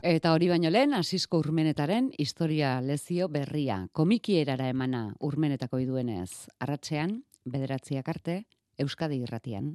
Eta hori baino lehen, asisko urmenetaren historia lezio berria. Komikierara emana urmenetako iduenez. Arratxean, bederatziak arte, Euskadi irratian.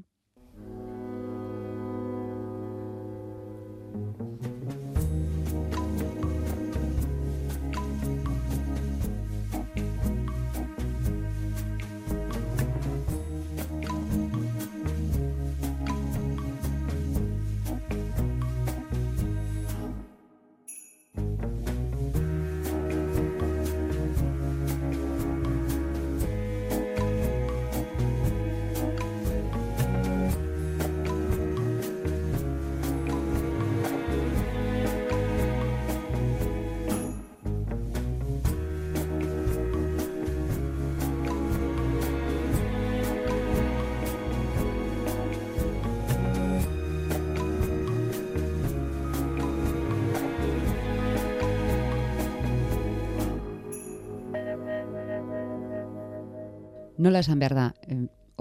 Nola esan behar da,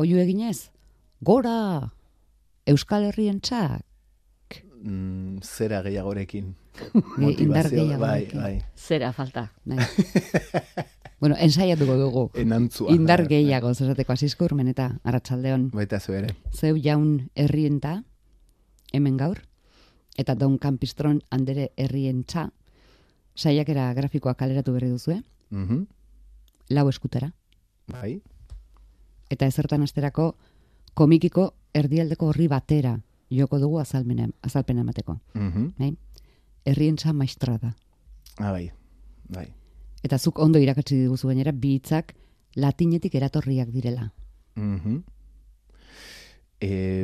oiu eginez, gora, Euskal Herrien txak. Mm, zera gehiagorekin. Indar gehiagorekin. Bai, bai. Zera falta. Bai. bueno, ensaiatuko dugu. Enantzua. Indar gehiago, zesateko asizko urmen eta arratsaldeon. Baita zu ere. Zeu jaun herrienta, hemen gaur, eta Don Campistron andere herrientza, saiakera grafikoa kaleratu berri duzu, eh? Mm Lau eskutera. Bai eta ezertan asterako komikiko erdialdeko horri batera joko dugu azalmena, azalpena emateko. Mm -hmm. bai? Errientza maistra da. Ah, bai. bai. Eta zuk ondo irakatsi diguzu gainera, bi hitzak latinetik eratorriak direla. Mm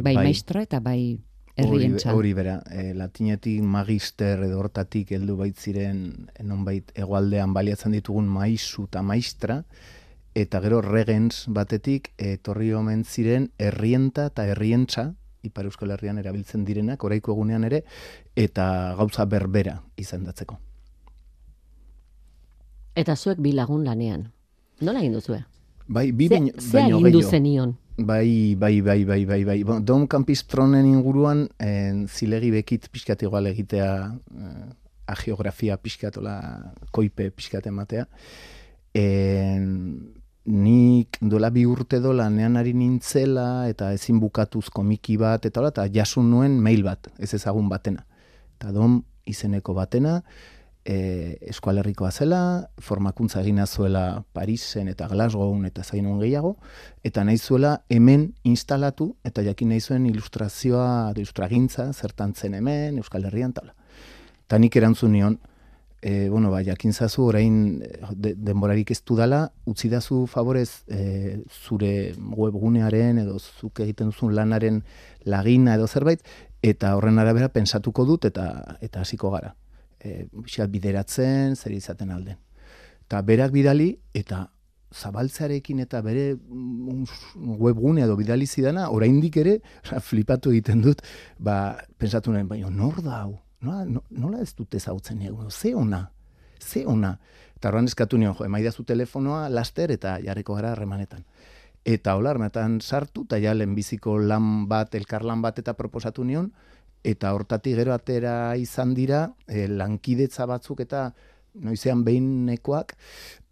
bai, bai, maistra eta bai errientza. Hori bera, e, latinetik magister edo hortatik heldu baitziren, nonbait egualdean baliatzen ditugun maisu eta maistra, eta gero regens batetik etorri omen ziren herrienta eta herrientza Ipar Euskal Herrian erabiltzen direnak oraiko egunean ere eta gauza berbera izendatzeko. Eta zuek bi lagun lanean. Nola egin duzue? Bai, bi baino baino zenion? Bai, bai, bai, bai, bai, bai. Bon, Don Campistronen inguruan en, zilegi bekit pixkat igual egitea eh, a geografia pixkatola koipe pixkat ematea. En, nik dola bi urte dola nean ari nintzela eta ezin bukatuz komiki bat eta hola, eta jasun nuen mail bat, ez ezagun batena. Eta dom izeneko batena, e, eskualerrikoa zela, formakuntza egina zuela Parisen eta Glasgown eta zain gehiago, eta nahi zuela hemen instalatu eta jakin nahi zuen ilustrazioa, ilustragintza, zertan zen hemen, Euskal Herrian, eta Eta nik erantzun nion, e, bueno, ba, jakin zazu orain de, denborarik ez dala, utzi dazu favorez e, zure webgunearen edo zuk egiten duzun lanaren lagina edo zerbait, eta horren arabera pensatuko dut eta eta hasiko gara. E, bideratzen, zer izaten alden. Eta berak bidali, eta zabaltzearekin eta bere mm, webgunea edo bidali zidana, oraindik ere, flipatu egiten dut, ba, pensatu nahi, baina nor da hau? Nola, nola ez dute zautzen egun, ze ona, ze ona. Eta horren eskatu nion, jo, emaidazu telefonoa, laster eta jarriko gara remanetan. Eta hola, armetan sartu, eta ja biziko lan bat, elkarlan bat eta proposatu nion, eta hortatik gero atera izan dira, e, lankidetza batzuk eta noizean behin nekoak,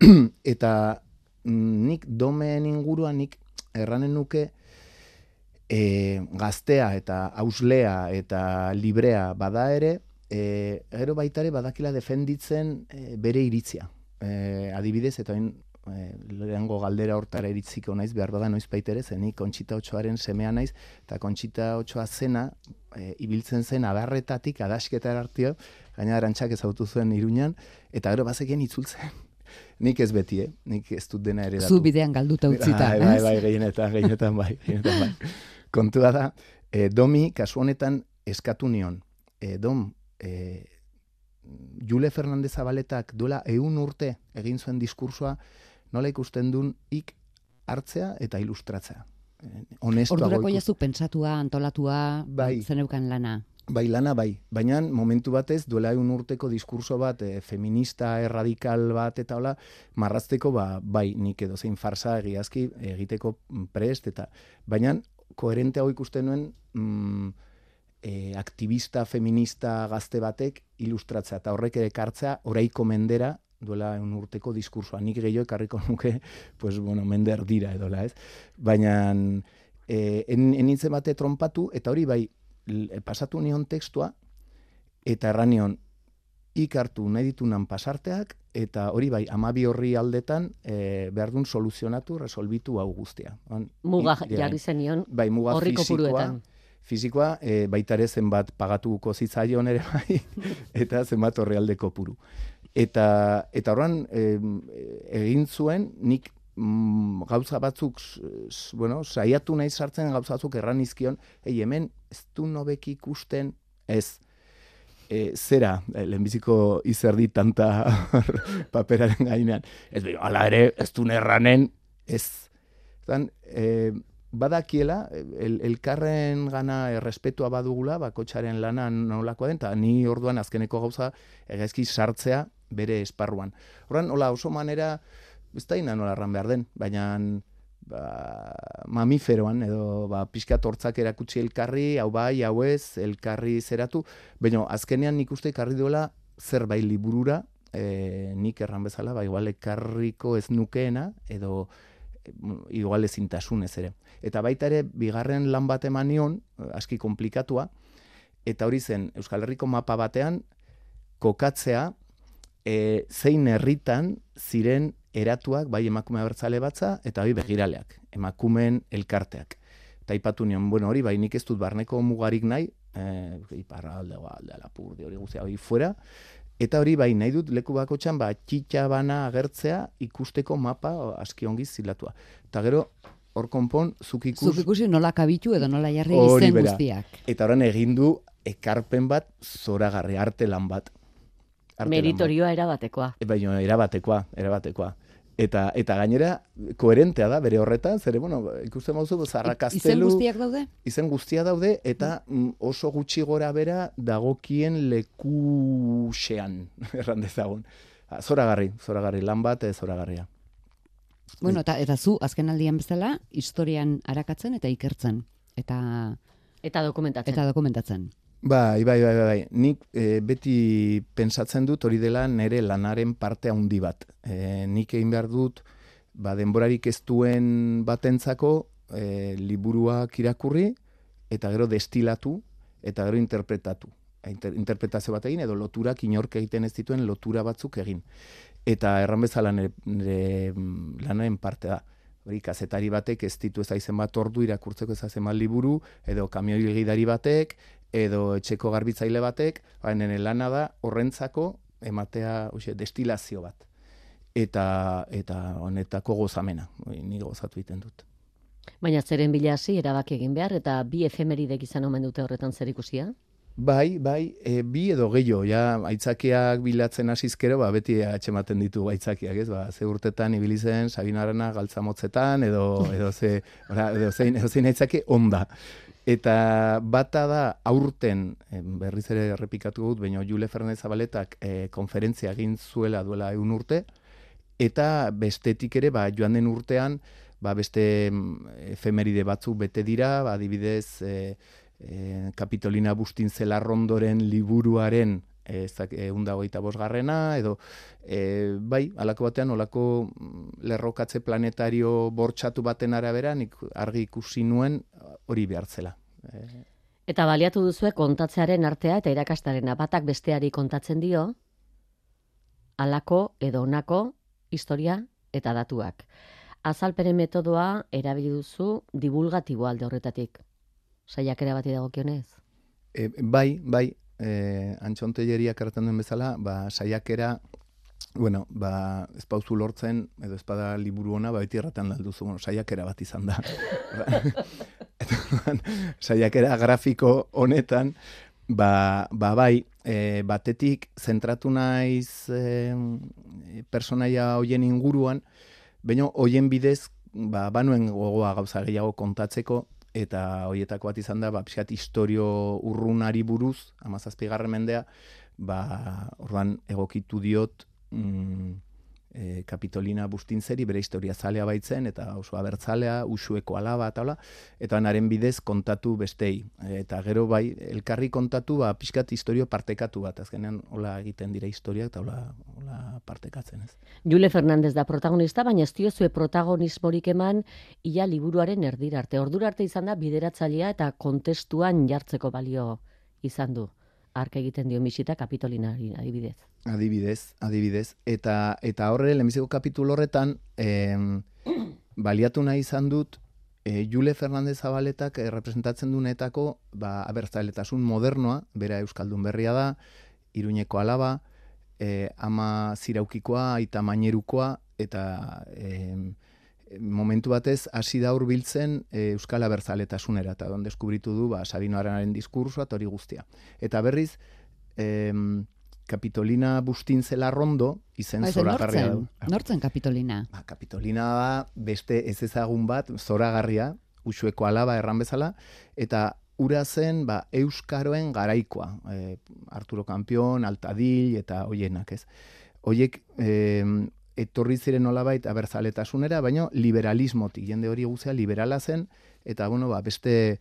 eta mm, nik domen inguruan, nik erranen nuke, e, gaztea eta auslea eta librea bada ere, e, gero baita ere badakila defenditzen e, bere iritzia. E, adibidez, eta hain e, lehengo galdera hortara iritziko naiz, behar bada noiz baita ere, zenik kontxita otxoaren semea naiz, eta kontxita otxoa zena, e, ibiltzen zen adarretatik, adasketa erartio, gaina arantxak ezautu zuen iruñan, eta gero bazekien itzultzen. Nik ez beti, eh? nik ez dut dena ere datu. Zu bidean galduta utzita. Bai, bai, bai, gehienetan, gehienetan, bai, gehienetan, bai kontua da, e, domi kasu honetan eskatu nion. E, dom, e, Jule Fernandez Zabaletak duela eun urte egin zuen diskursua, nola ikusten duen ik hartzea eta ilustratzea. Ordurako jazu pentsatua, antolatua, bai. zeneukan lana. Bai, lana bai. Baina momentu batez, duela egun urteko diskurso bat, e, feminista, erradikal bat, eta hola, marrazteko, ba, bai, nik edo zein farsa egiazki egiteko prest, eta baina koherente hau ikusten nuen mm, e, aktivista feminista gazte batek ilustratzea eta horrek ere kartzea oraiko mendera duela un urteko diskursoa. Nik gehiago ekarriko nuke, pues, bueno, mender dira edola, ez? Baina, e, en, enitzen bate trompatu, eta hori bai, pasatu nion tekstua, eta erranion, ikartu nahi ditunan pasarteak, eta hori bai, amabi horri aldetan, e, behar duen soluzionatu, resolbitu hau guztia. muga jarri zenion, bai, muga fizikoa, fizikoa, e, baita ere zenbat pagatuko zitzaion ere bai, eta zenbat horri aldeko puru. Eta, eta horren, egin zuen, nik mm, gauza batzuk, bueno, saiatu nahi sartzen gauza batzuk erran izkion, ei, hemen, ez du nobek ikusten, ez, e, zera, e, lehenbiziko izerdi tanta paperaren gainean. Ez behin, ala ere, ez du erranen, ez. Zan, e, badakiela, el, elkarren gana errespetua badugula, bakotxaren lana nolakoa den, eta ni orduan azkeneko gauza egezki sartzea bere esparruan. Horren, hola, oso manera, ez da nola erran behar den, baina ba, mamiferoan edo ba, pixka tortzak erakutsi elkarri, hau bai, hau ez, elkarri zeratu, baina azkenean nik uste ekarri duela zerbait liburura, e, nik erran bezala, ba, igual ekarriko ez nukeena, edo igual ezintasun ez ere. Eta baita ere, bigarren lan bat eman nion, aski komplikatua, eta hori zen, Euskal Herriko mapa batean, kokatzea, e, zein herritan ziren eratuak, bai emakume abertzale batza, eta bai begiraleak, emakumeen elkarteak. Eta ipatu nion, bueno, hori, bai nik ez dut barneko mugarik nahi, e, iparra alde, alde, alapur, hori guztia, hori fuera, eta hori, bai nahi dut leku bako txan, ba, txitxa bana agertzea ikusteko mapa aski ongi zilatua. Eta gero, hor konpon, zuk ikus... Zuk ikusi nola kabitu edo nola jarri izen guztiak. Eta horren egin du ekarpen bat, zoragarri, arte lan bat. Meritorioa erabatekoa. E, baina erabatekoa, erabatekoa. Eta, eta gainera, koherentea da, bere horretan, zere, bueno, ikusten mauzu, zarrakaztelu... Izen guztiak daude? Izen guztia daude, eta mm. oso gutxi gora bera dagokien lekuxean, erran dezagun. Ah, zoragarri, zoragarri, lan bat, ez zoragarria. Bueno, eta, eta zu, azken aldian bezala, historian arakatzen eta ikertzen. Eta, eta dokumentatzen. Eta dokumentatzen. Bai, bai, bai, bai. Nik e, beti pensatzen dut hori dela nere lanaren parte handi bat. E, nik egin behar dut, ba, denborarik ez duen batentzako e, liburuak irakurri, eta gero destilatu, eta gero interpretatu. Inter, interpretazio bat egin, edo loturak inork egiten ez dituen lotura batzuk egin. Eta erran bezala nire, nire mm, lanaren parte da hori kazetari batek ez ditu ez aizen bat ordu irakurtzeko ez aizen liburu, edo kamioi batek, edo etxeko garbitzaile batek, baina lana da horrentzako ematea uxe, destilazio bat. Eta, eta honetako gozamena, ni gozatu egiten dut. Baina zeren bila hasi erabaki egin behar, eta bi efemeridek izan omen dute horretan zer ikusia? Bai, bai, e, bi edo gehiago, ja, aitzakiak bilatzen hasizkero, ba, beti atxematen ditu aitzakiak, ez, ba, ze urtetan ibilizen, sabinarana galtzamotzetan, edo, edo ze, ora, edo zein, edo zein aitzaki, onda. Eta bata da aurten, berriz ere errepikatu dut, baina Jule Fernandez Zabaletak e, konferentzia egin zuela duela egun urte, eta bestetik ere, ba, joan den urtean, ba, beste efemeride batzuk bete dira, ba, adibidez, e, e, Kapitolina Bustin Zelarrondoren liburuaren eh, ezak eunda hogeita bosgarrena, edo e, bai, alako batean, olako mm, lerrokatze planetario bortxatu baten arabera, nik argi ikusi nuen hori behartzela. Eta baliatu duzue kontatzearen artea eta irakastarena batak besteari kontatzen dio, alako edo onako historia eta datuak. Azalpere metodoa erabili duzu divulgatibo alde horretatik saiakera bati dagokionez? E, bai, bai, e, antxonteieria kartan duen bezala, ba, saiakera, bueno, ba, ez pauzu lortzen, edo ez bada liburu ona, ba, beti erratan dalduzu, bueno, saiakera bat izan da. saiakera grafiko honetan, ba, ba bai, e, batetik zentratu naiz e, personaia hoien inguruan, baina hoien bidez, ba, banuen gogoa gauza gehiago kontatzeko, eta hoietako bat izan da, ba, pixat historio urrunari buruz, amazazpigarren mendea, ba, ordan egokitu diot, mm, e, Kapitolina Bustintzeri bere historia zalea baitzen, eta oso abertzalea, usueko alaba, eta hola, eta naren bidez kontatu bestei. eta gero bai, elkarri kontatu, ba, pixkat historio partekatu bat, azkenean hola egiten dira historia, eta hola, hola partekatzen ez. Jule Fernandez da protagonista, baina ez diozue protagonismorik eman, ia liburuaren erdira arte. Ordura arte izan da bideratzailea eta kontestuan jartzeko balio izan du ark egiten dio misita kapitolinari adibidez. Adibidez, adibidez. Eta, eta horre, lehenbiziko kapitulo horretan, eh, baliatu nahi izan dut, e, Jule Fernandez Zabaletak e, representatzen duenetako, ba, abertzaletasun modernoa, bera Euskaldun berria da, Iruñeko alaba, e, ama ziraukikoa, aita mainerukoa, eta e, momentu batez hasi da hurbiltzen e, Euskal Abertzaletasunera eta don deskubritu du ba Sabino Aranaren diskursoa hori guztia. Eta berriz em, Kapitolina Bustintzela Rondo izen ba, zoragarria du. Nortzen Kapitolina? Ba, Kapitolina da beste ez ezagun bat zoragarria, usueko alaba erran bezala, eta ura zen ba, Euskaroen garaikoa. E, Arturo Campion, Altadil eta hoienak ez. Hoiek etorri ziren nolabait abertzaletasunera, baino liberalismotik, jende hori guzea liberala zen, eta bueno, ba, beste,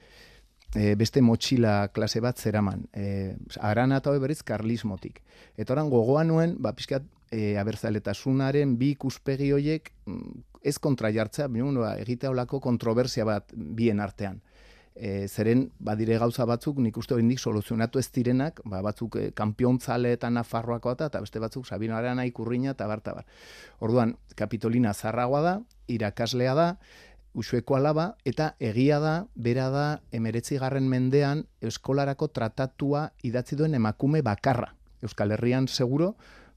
e, beste motxila klase bat zeraman. E, aran eta berriz karlismotik. Eta oran gogoa nuen, ba, pixkat, e, abertzaletasunaren bi ikuspegi horiek mm, ez kontra jartzea, baina ba, egitea olako kontroversia bat bien artean e, zeren badire gauza batzuk nik uste oraindik soluzionatu ez direnak, ba, batzuk e, kanpiontzale eta nafarroako eta, eta beste batzuk Sabino Arana ikurriña eta barta bar. Orduan, Kapitolina zarragoa da, irakaslea da, usueko alaba, eta egia da, bera da, emeretzi garren mendean, eskolarako tratatua idatzi duen emakume bakarra. Euskal Herrian seguro,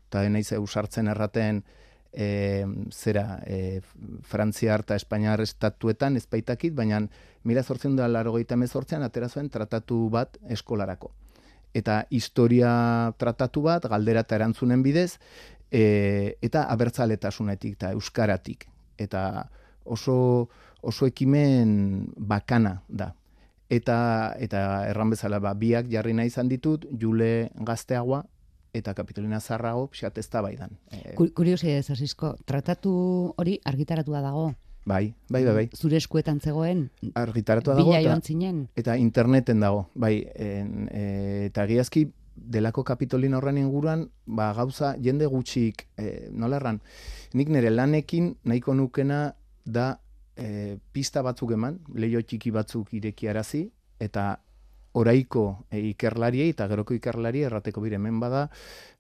eta denaiz eusartzen erraten, e, zera e, Frantzia harta Espainiar estatuetan ezpaitakit, baina mila zortzen da laro mezortzean atera zuen tratatu bat eskolarako. Eta historia tratatu bat, galdera eta erantzunen bidez, e, eta abertzaletasunetik eta euskaratik. Eta oso, oso ekimen bakana da. Eta, eta erran bezala, ba, biak jarri nahi izan ditut, jule gazteagoa, eta Kapitolina Zarrago pixat ez da baidan. E, Kuriosi ez, Asisko, tratatu hori argitaratua dago? Bai, bai, bai, bai. Zure eskuetan zegoen? Argitaratua dago. Bila joan zinen? Eta interneten dago, bai. En, e, eta giazki, delako Kapitolina horren inguruan, ba, gauza, jende gutxik, e, nola erran, nik nire lanekin nahiko nukena da e, pista batzuk eman, leio txiki batzuk irekiarazi, eta oraiko e, ikerlariei eta geroko ikerlari errateko bire hemen bada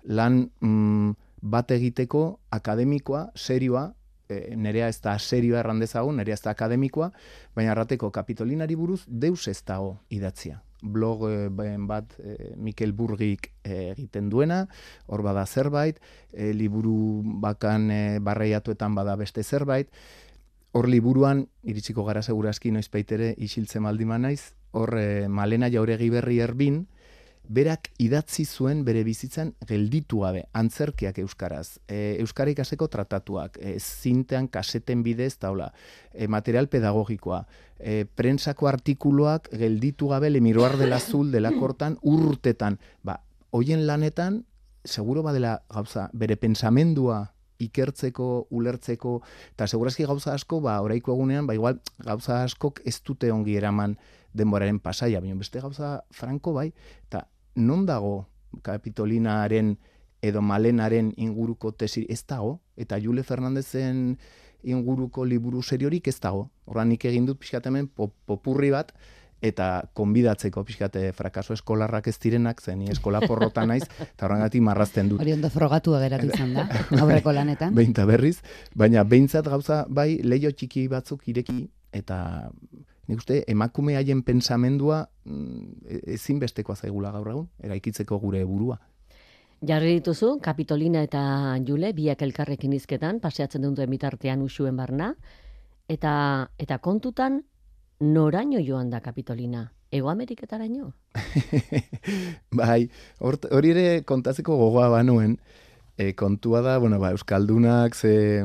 lan mm, bat egiteko akademikoa, serioa, e, nerea ez da serioa erran dezagun, nerea ez da akademikoa, baina errateko kapitolinari buruz deus ez dago idatzia. Blog e, bat e, Mikel Burgik e, egiten duena, hor bada zerbait, e, liburu bakan e, barreiatuetan bada beste zerbait, hor liburuan, iritsiko gara segurazki noiz paitere isiltzen maldima naiz, hor e, Malena Jauregi berri erbin, berak idatzi zuen bere bizitzan gelditu gabe, antzerkiak euskaraz, e, euskara ikaseko tratatuak, e, zintean kaseten bidez, taula, e, material pedagogikoa, e, prensako artikuluak gelditu gabe lemiroar dela azul dela kortan urtetan, ba, hoien lanetan, seguro badela gauza, bere pensamendua ikertzeko, ulertzeko, eta segurazki gauza asko, ba, oraiko egunean, ba, igual, gauza askok ez dute ongi eraman, denboraren pasaia, baina beste gauza franko bai, eta non dago kapitolinaren edo malenaren inguruko tesi ez dago, eta Jule Fernandezen inguruko liburu seriorik ez dago. Horra nik egin dut pixkatemen popurri bat, eta konbidatzeko pixkate frakaso eskolarrak ez direnak, zen eskola porrota naiz, eta horrengatik marrazten dut. Hori ondo frogatu ageratu izan da, aurreko lanetan. Beinta berriz, baina behintzat gauza, bai, leio txiki batzuk ireki, eta nik uste emakume haien pensamendua mm, e, ezinbestekoa zaigula gaur egun, eraikitzeko gure burua. Jarri dituzu, Kapitolina eta Jule, biak elkarrekin izketan, paseatzen dut emitartean usuen barna, eta, eta kontutan, noraino joan da Kapitolina? Ego Ameriketara ino? bai, hori ere kontatzeko gogoa banuen, e, kontua da, bueno, ba, Euskaldunak, ze,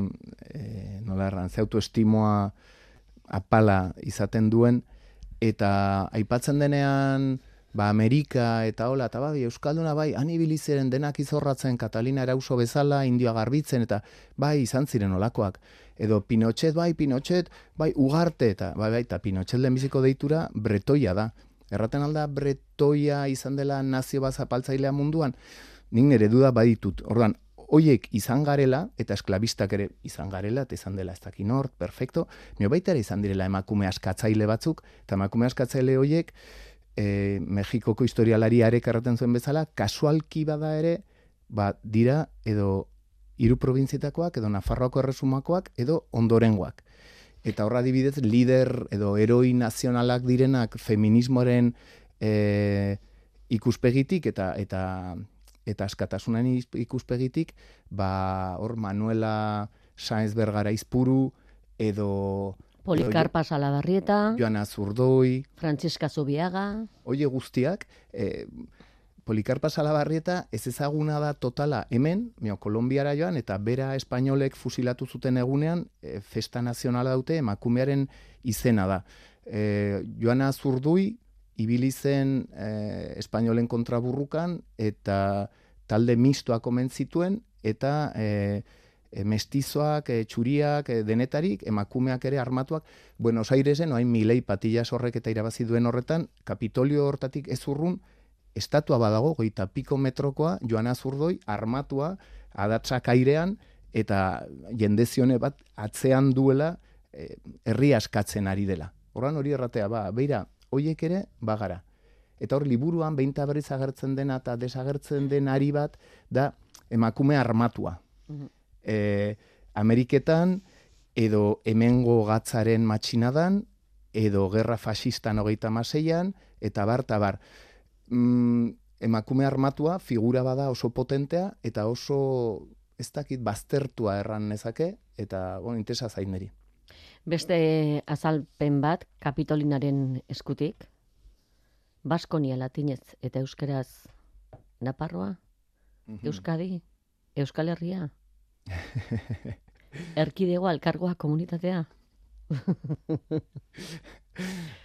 e, nola erran, ze autoestimoa, apala izaten duen, eta aipatzen denean ba Amerika eta hola, eta bai, Euskalduna bai, anibilizeren denak izorratzen Katalina erauso bezala, indioa garbitzen, eta bai, izan ziren olakoak. Edo Pinochet, bai, Pinochet, bai, ugarte, eta bai, bai, eta Pinochet lehenbiziko deitura bretoia da. Erraten alda bretoia izan dela nazio bazapaltzailea munduan, nik nire duda baditut. Ordan, hoiek izan garela, eta esklabistak ere izan garela, eta izan dela ez dakin hor, perfecto, nio baita ere izan direla emakume askatzaile batzuk, eta emakume askatzaile hoiek, e, Mexikoko historialari arek erraten zuen bezala, kasualki bada ere, ba, dira edo hiru probintzietakoak, edo Nafarroako erresumakoak, edo ondorengoak. Eta horra dibidez, lider edo eroi nazionalak direnak feminismoaren e, ikuspegitik eta eta eta askatasunen ikuspegitik, ba, hor Manuela Sainz Bergara izpuru, edo... Polikarpa Salabarrieta, Joana Zurdoi, Frantziska Zubiaga... Oie guztiak, e, Polikarpa Salabarrieta ez ezaguna da totala hemen, mio, Kolombiara joan, eta bera espainolek fusilatu zuten egunean, e, festa nazionala dute, emakumearen izena da. E, Joana Zurdui, ibili zen e, espainolen kontraburrukan eta talde mistoa komen zituen eta e, e, mestizoak, e, txuriak, e, denetarik, emakumeak ere armatuak, Buenos Airesen, oain milei patillas horrek eta irabazi duen horretan, Kapitolio hortatik ez urrun, estatua badago, goita piko metrokoa, joan azurdoi, armatua, adatzak airean, eta jendezione bat atzean duela, e, herri askatzen ari dela. Horan hori erratea, ba, beira, hoiek ere bagara. Eta hor liburuan beinta berriz agertzen dena eta desagertzen den ari bat da emakume armatua. Mm Ameriketan edo hemengo gatzaren matxinadan edo gerra fasistan hogeita maseian eta bar eta bar. Mm, emakume armatua figura bada oso potentea eta oso ez dakit baztertua erran nezake eta bon, intesa zaineri. Beste azalpen bat, kapitolinaren eskutik, Baskonia latinez eta euskeraz Naparroa, mm Euskadi, Euskal Herria, Erkidego alkargoa komunitatea.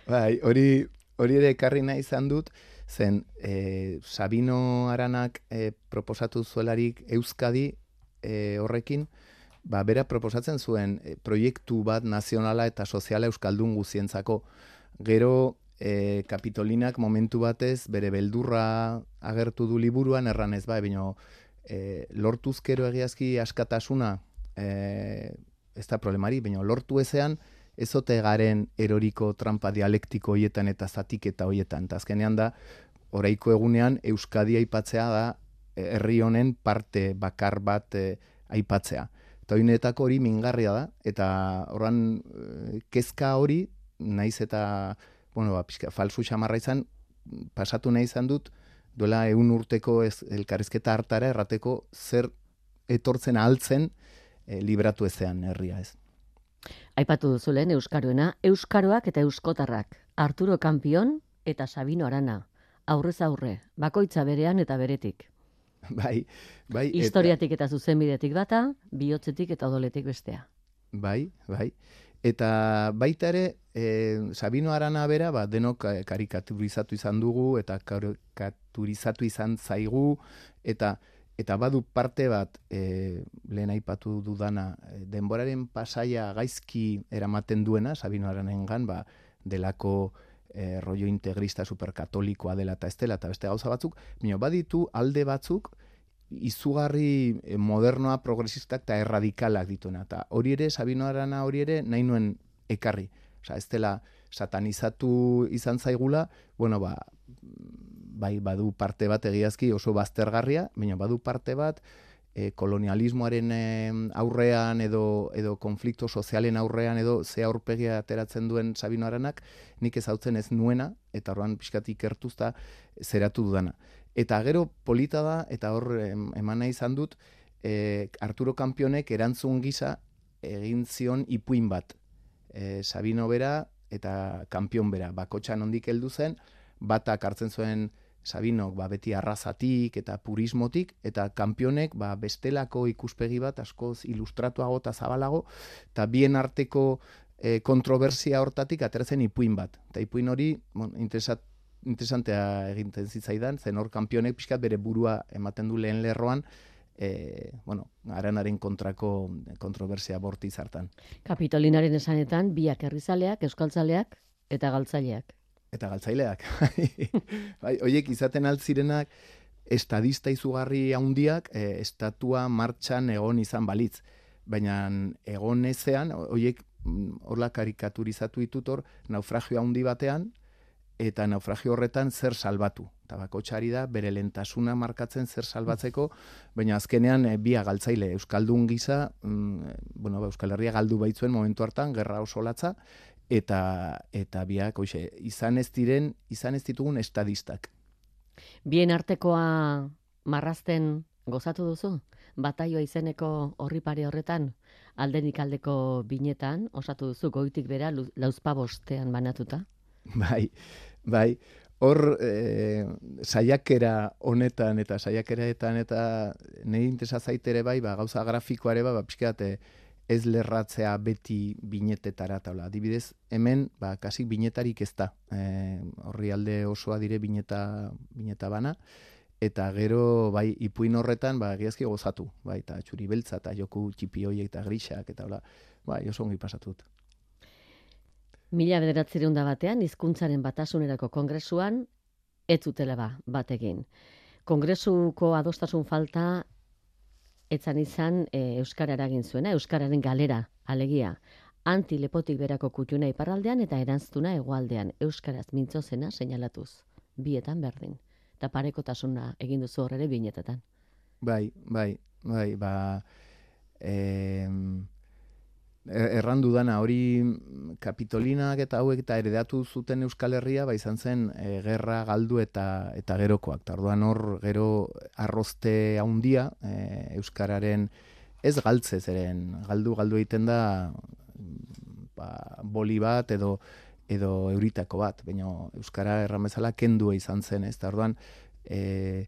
bai, hori hori ere ekarri nahi izan dut, zen e, Sabino Aranak e, proposatu zuelarik Euskadi e, horrekin, ba, bera proposatzen zuen e, proiektu bat nazionala eta soziala euskaldun guzientzako. Gero e, kapitolinak momentu batez bere beldurra agertu du liburuan erranez ba, ebino e, lortuzkero egiazki askatasuna e, ez da problemari, baina lortu ezean ezote garen eroriko trampa dialektiko hoietan eta zatik eta hoietan. Eta azkenean da, oraiko egunean Euskadi aipatzea da herri honen parte bakar bat aipatzea. Eta hori hori mingarria da, eta horran eh, kezka hori, naiz eta, bueno, ba, pixka, falsu xamarra izan, pasatu nahi izan dut, duela egun urteko ez, elkarrizketa hartara errateko zer etortzen altzen e, libratu ezean herria ez. Aipatu duzu lehen Euskaruena, Euskaroak eta Euskotarrak, Arturo Kampion eta Sabino Arana, aurrez aurre, bakoitza berean eta beretik. bai, bai. Historiatik eta, eta zuzenbidetik bata, bihotzetik eta odoletik bestea. Bai, bai. Eta baita ere, e, Sabino Arana bera, ba, denok karikaturizatu izan dugu, eta karikaturizatu izan zaigu, eta eta badu parte bat, e, lehen aipatu dudana, e, denboraren pasaia gaizki eramaten duena, Sabino Aranengan, ba, delako e, rollo integrista superkatolikoa dela eta estela eta beste gauza batzuk, baina baditu alde batzuk izugarri eh, modernoa, progresistak eta erradikalak dituena. Eta hori ere, Sabino Arana hori ere, nahi nuen ekarri. Osa, ez dela satanizatu izan zaigula, bueno, ba, bai, badu parte bat egiazki oso baztergarria, baina badu parte bat, e, kolonialismoaren aurrean edo edo konflikto sozialen aurrean edo ze aurpegia ateratzen duen Sabino Aranak nik ezautzen ez nuena eta orduan pixkat ikertuzta zeratu dudana. Eta gero polita da eta hor eman nahi izan dut e, Arturo Kampionek erantzun gisa egin zion ipuin bat. E, Sabino bera eta Kampion bera bakotxan ondik heldu zen, batak hartzen zuen Sabinok ba, beti arrazatik eta purismotik, eta kanpionek ba, bestelako ikuspegi bat askoz ilustratuago eta zabalago, eta bien arteko e, kontroversia hortatik ateratzen ipuin bat. Eta ipuin hori bon, interesat interesantea eginten zitzaidan, zen hor kanpionek pixkat bere burua ematen du lehen lerroan, e, bueno, aranaren kontrako kontroversia borti zartan. Kapitolinaren esanetan, biak herrizaleak, euskaltzaleak eta galtzaileak. Eta galtzaileak. bai, oiek izaten altzirenak, estadista izugarri handiak e, estatua martxan egon izan balitz. Baina egon ezean, oiek mm, horla karikaturizatu ditut hor, naufragio handi batean, eta naufragio horretan zer salbatu. Eta bakotxari da, bere lentasuna markatzen zer salbatzeko, baina azkenean e, bia galtzaile Euskaldun gisa, mm, bueno, ba, Euskal Herria galdu baitzuen momentu hartan, gerra oso latza, eta, eta biak, oixe, izan ez diren, izan ez ditugun estadistak. Bien artekoa marrazten gozatu duzu? Bataioa izeneko horri pare horretan, aldenik aldeko binetan, osatu duzu goitik bera, lauzpa bostean banatuta? Bai, bai, hor e, saiakera honetan eta saiakeraetan eta nahi intesa zaitere bai, ba, gauza grafikoare ba, ba pixkeate ez lerratzea beti binetetara taula. Adibidez, hemen, ba, kasik binetarik ez da. E, horri alde osoa dire bineta, bineta bana, eta gero, bai, ipuin horretan, ba, giazki gozatu, bai, eta txuri beltza, eta joku txipi hoiek eta grisak, eta hola, bai, oso ongi pasatut. Mila bederatzireun da batean, hizkuntzaren batasunerako kongresuan, ez zutela ba, batekin. Kongresuko adostasun falta, etzan izan e, Euskara eragin zuena, Euskararen galera, alegia. Anti lepotik berako kutuna iparraldean eta erantztuna hegoaldean Euskaraz mintzo zena seinalatuz. Bietan berdin. Eta parekotasuna egin duzu horrere binetetan. Bai, bai, bai, ba... Er, errandu dana hori kapitolinak eta hauek eta heredatu zuten Euskal Herria ba izan zen e, gerra galdu eta eta gerokoak. Tarduan hor gero arrozte handia e, euskararen ez galtze zeren galdu galdu egiten da ba, boli bat edo edo euritako bat, baina euskara erramezala kendua izan zen, ez? Tarduan e,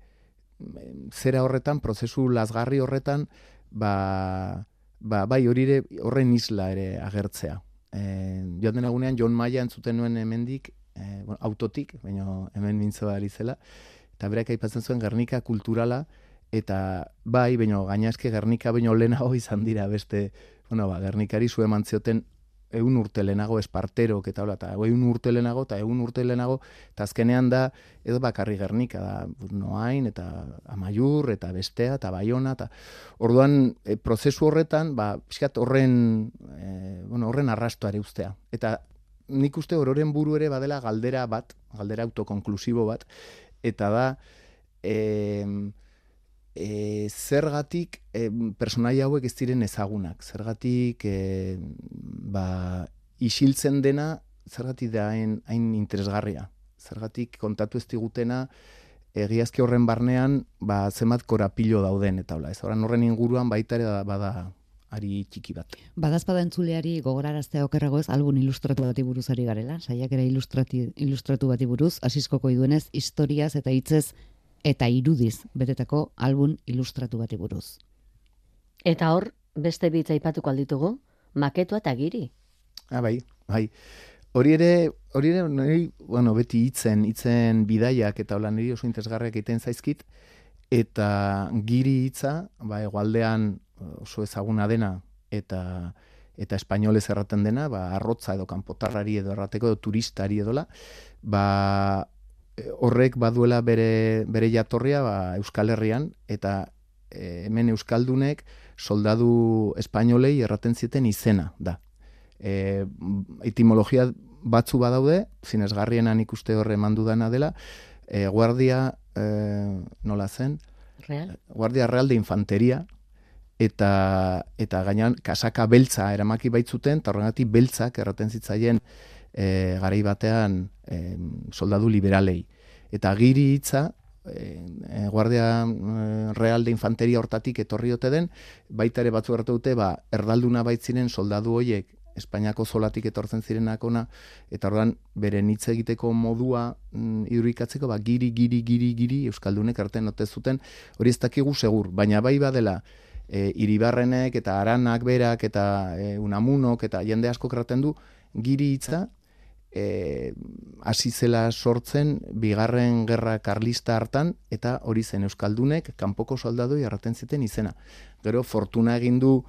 zera horretan prozesu lasgarri horretan ba ba, bai hori horren isla ere agertzea. E, joan den egunean, John Maia entzuten nuen hemendik, e, bueno, autotik, baina hemen mintzo ari zela, eta berak aipatzen zuen Gernika kulturala, eta bai, baina gainazke Gernika baino lehenago izan dira beste, bueno, ba, Gernikari zu eman zioten egun urte lehenago espartero, eta hola, eta egun urte lehenago, eta egun urte lehenago, eta azkenean da, edo bakarri gernika, da, noain, eta amaiur, eta bestea, eta baiona, eta orduan, e, prozesu horretan, ba, pixkat horren, e, bueno, horren arrastoare ustea. Eta nik uste horren buru ere badela galdera bat, galdera autokonklusibo bat, eta da, eh, e, zergatik e, personaia hauek ez diren ezagunak, zergatik e, ba, isiltzen dena, zergatik da hain, interesgarria, zergatik kontatu ez digutena, egiazki horren barnean, ba, zemat korapilo dauden, eta hola, ez horren inguruan baita ere bada ari txiki bat. Badazpada entzuleari gogoraraztea okerrago ez, albun ilustratu bati buruz ari garela, saiak ere ilustratu bati buruz, asiskoko iduenez, historiaz eta hitzez eta irudiz betetako album ilustratu bati buruz. Eta hor, beste bitz aipatuko alditugu, maketua eta giri. Ah, bai, bai. Hori ere, hori ere, niri, bueno, beti hitzen, hitzen bidaiak eta hola niri oso interesgarriak egiten zaizkit, eta giri hitza, ba, egualdean oso ezaguna dena, eta eta espainolez erraten dena, ba, arrotza edo kanpotarrari edo errateko edo turistari edola, ba, horrek baduela bere, bere jatorria ba, Euskal Herrian, eta e, hemen Euskaldunek soldadu espainolei erraten zieten izena da. E, etimologia batzu badaude, zinezgarrienan ikuste horre mandu dana dela, e, guardia, e, nola zen? Real? Guardia Real de Infanteria, eta, eta gainan kasaka beltza eramaki baitzuten, eta horregatik beltzak erraten zitzaien e, garai batean e, soldadu liberalei. Eta giri hitza, e, Guardia Real de Infanteria hortatik etorri ote den, baita ere batzu hartu dute, ba, erdalduna baitzinen soldadu hoiek Espainiako zolatik etortzen zirenak ona, eta ordan bere hitz egiteko modua mm, irurikatzeko, ba, giri, giri, giri, giri, Euskaldunek artean ote zuten, hori ez dakigu segur, baina bai badela, e, iribarrenek eta aranak berak eta e, unamunok eta jende asko kraten du, giri hitza e, hasi zela sortzen bigarren gerra karlista hartan eta hori zen euskaldunek kanpoko soldadu erraten ziten izena. Gero fortuna egin du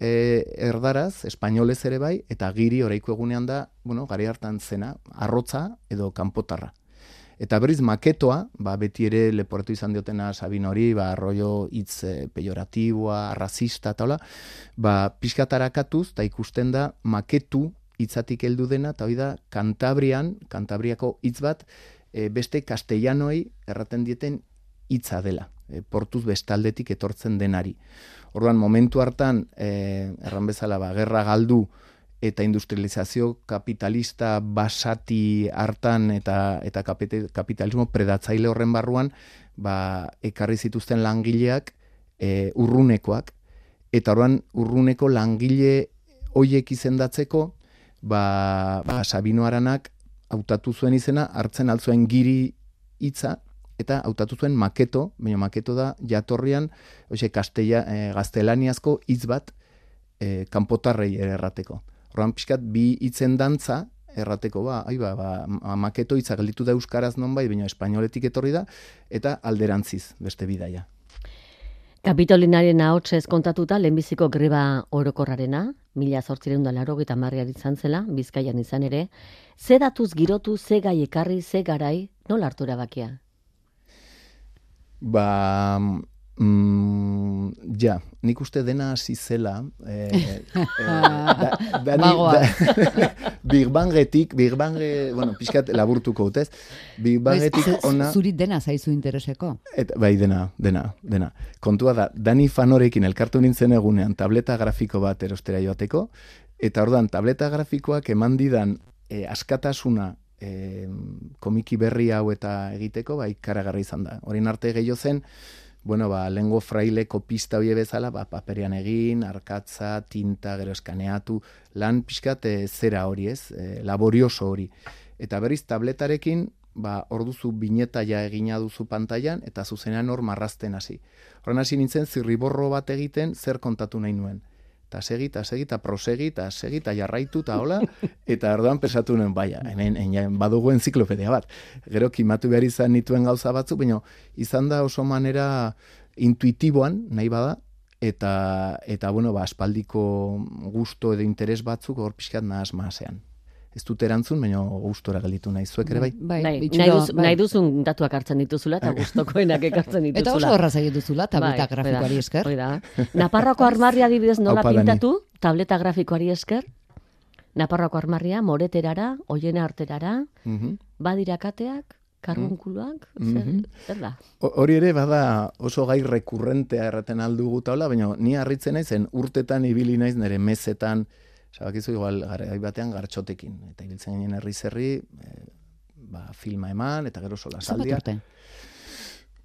e, erdaraz, espainolez ere bai, eta giri oraiko egunean da, bueno, gari hartan zena, arrotza edo kanpotarra. Eta berriz maketoa, ba, beti ere leporatu izan diotena Sabin hori, ba, arroio hitz e, pejoratiboa, rasista, eta hola, ba, pixkatarakatuz, eta ikusten da, maketu hitzatik heldu dena, eta hori da, Kantabrian, Kantabriako hitz bat, e, beste castellanoei erraten dieten hitza dela, e, portuz bestaldetik etortzen denari. Orduan, momentu hartan, e, erran bezala, ba, gerra galdu, eta industrializazio kapitalista basati hartan eta eta kapitalismo predatzaile horren barruan ba, ekarri zituzten langileak e, urrunekoak eta orduan urruneko langile hoiek izendatzeko ba, ba Sabino Aranak hautatu zuen izena hartzen altzuen giri hitza eta hautatu zuen maketo, baina maketo da jatorrian, hoxe kastella e, gaztelaniazko hitz bat e, kanpotarrei errateko. Horran pixkat bi hitzen dantza errateko ba, ai ba, ba maketo hitza gelditu da euskaraz nonbait, baina espainoletik etorri da eta alderantziz beste bidaia. Kapitolinaren ahotsez kontatuta lehenbiziko greba orokorrarena, mila zortzireun da laro eta izan zela, bizkaian izan ere, ze datuz girotu, ze gai ekarri, ze garai, nola hartu erabakia? Ba, mm, ja, nik uste dena hasi zela, eh, eh, da, Big Bangetik, Big Bange, bueno, pixkat laburtuko utez, Big Bangetik ona... Zurit dena zaizu intereseko? Et, bai, dena, dena, dena. Kontua da, Dani Fanorekin elkartu nintzen egunean tableta grafiko bat erostera joateko, eta ordan tableta grafikoak eman didan eh, askatasuna eh, komiki berri hau eta egiteko, bai, karagarri izan da. Horin arte gehiago zen, bueno, ba, lengo fraileko pista hori bezala, ba, paperian egin, arkatza, tinta, gero eskaneatu, lan pixkat e, zera hori ez, e, laborioso hori. Eta berriz tabletarekin, ba, orduzu bineta ja egina duzu pantailan, eta zuzenean hor marrazten hasi. Horren hasi nintzen, zirriborro bat egiten, zer kontatu nahi nuen eta segi, eta segi, eta prosegi, eta segi, eta jarraitu, eta hola, eta erdoan pesatu nuen, baina, hemen, hemen badugu enziklopedia bat. Gero, kimatu behar izan nituen gauza batzu, baina izan da oso manera intuitiboan, nahi bada, eta, eta bueno, ba, aspaldiko gusto edo interes batzuk hor pixkat nahaz maasean ez dut erantzun, baina gustora gelditu nahi zuek ere bai. bai, bai nahi, duz, bai. nahi duzun datuak hartzen dituzula eta gustokoenak ekartzen dituzula. Eta oso horraz egin duzula, tableta bai, grafikoari esker. Oida. Naparroko armarria dibidez nola pintatu, tableta grafikoari esker. Naparroko armarria, moreterara, oiena arterara, mm -hmm. badirakateak, karbunkuluak, mm -hmm. zer, da? Hori ere bada oso gai rekurrentea erraten aldu gutaula, baina ni harritzen naizen urtetan ibili naiz nire mezetan, Zabakizu igual gara batean gartxotekin. Eta ibiltzen ginen herri zerri, e, ba, filma eman, eta gero sola saldia.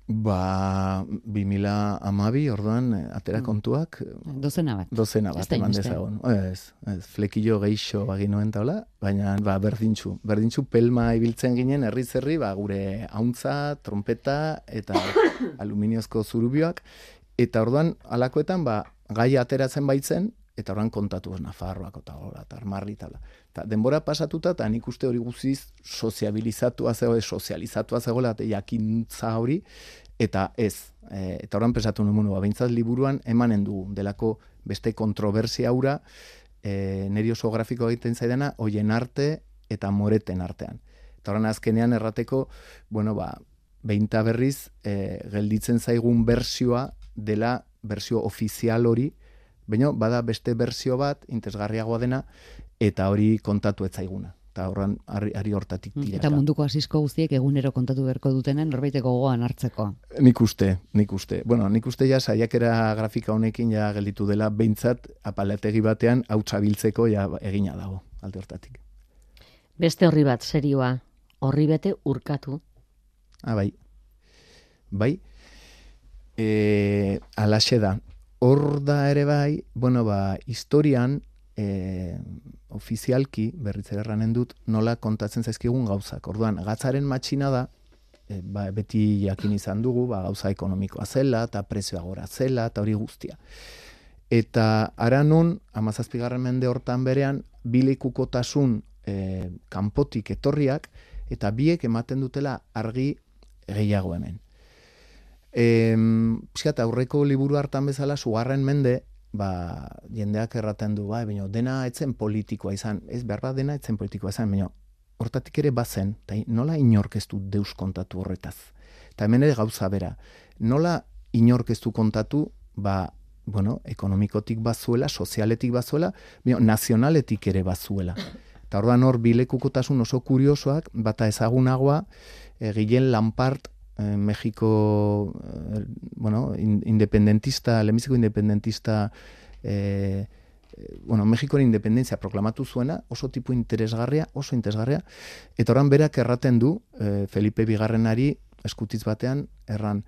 Ba, bi mila amabi, orduan, eh, atera mm. kontuak. Dozena bat. Dozena bat, eman dezagon. Ez, ez, flekillo geixo baginoen taula, baina, ba, berdintxu. Berdintxu pelma ibiltzen ginen herri zerri, ba, gure hauntza, trompeta, eta aluminiozko zurubioak. Eta orduan, alakoetan, ba, gai ateratzen baitzen, eta oran kontatu ez Nafarroako eta hola, eta armarri eta Ta, denbora pasatuta, eta nik uste hori guziz soziabilizatu azego, sozializatu azego, eta jakintza hori, eta ez. E, eta oran pesatu nuen, ba, bintzat liburuan emanen du, delako beste kontroversia aura, e, neri oso grafiko egiten zaidana, hoien arte eta moreten artean. Eta oran azkenean errateko, bueno, ba, behinta berriz, e, gelditzen zaigun bersioa dela bersio ofizial hori, baina bada beste berzio bat, intezgarriagoa dena, eta hori kontatu etzaiguna. Eta horran, ari, hortatik tira. Eta munduko asizko guztiek egunero kontatu beharko dutenen, norbaiteko gogoan hartzeko. Nik uste, nik uste. Bueno, nik uste ja, saiakera grafika honekin ja gelditu dela, behintzat, apalategi batean, hau txabiltzeko ja egina dago, alde hortatik. Beste horri bat, serioa, horri bete urkatu. Ah, bai. Bai. E, alaxe da, hor da ere bai, bueno, ba, historian, e, ofizialki, berriz erranen dut, nola kontatzen zaizkigun gauzak. Orduan, gatzaren matxina da, e, ba, beti jakin izan dugu, ba, gauza ekonomikoa zela, eta prezioa gora zela, eta hori guztia. Eta ara nun, amazazpigarren mende hortan berean, bilekukotasun e, kanpotik etorriak, eta biek ematen dutela argi gehiago hemen. E, Piskat, aurreko liburu hartan bezala, sugarren mende, ba, jendeak erraten du, bai, baina dena etzen politikoa izan, ez behar bat dena etzen politikoa izan, baina hortatik ere bazen, eta nola inorkeztu deus kontatu horretaz. Eta hemen ere gauza bera, nola inorkeztu kontatu, ba, bueno, ekonomikotik bazuela, sozialetik bazuela, baina nazionaletik ere bazuela. Eta hor bilekukotasun oso kuriosoak, bata ezagunagoa, e, Gilen Lampart, e, Mexiko, e, bueno, independentista, lemiziko independentista, e, bueno, Mexiko independentzia proklamatu zuena, oso tipu interesgarria, oso interesgarria, eta oran berak erraten du, e, Felipe Bigarrenari, eskutiz batean, erran,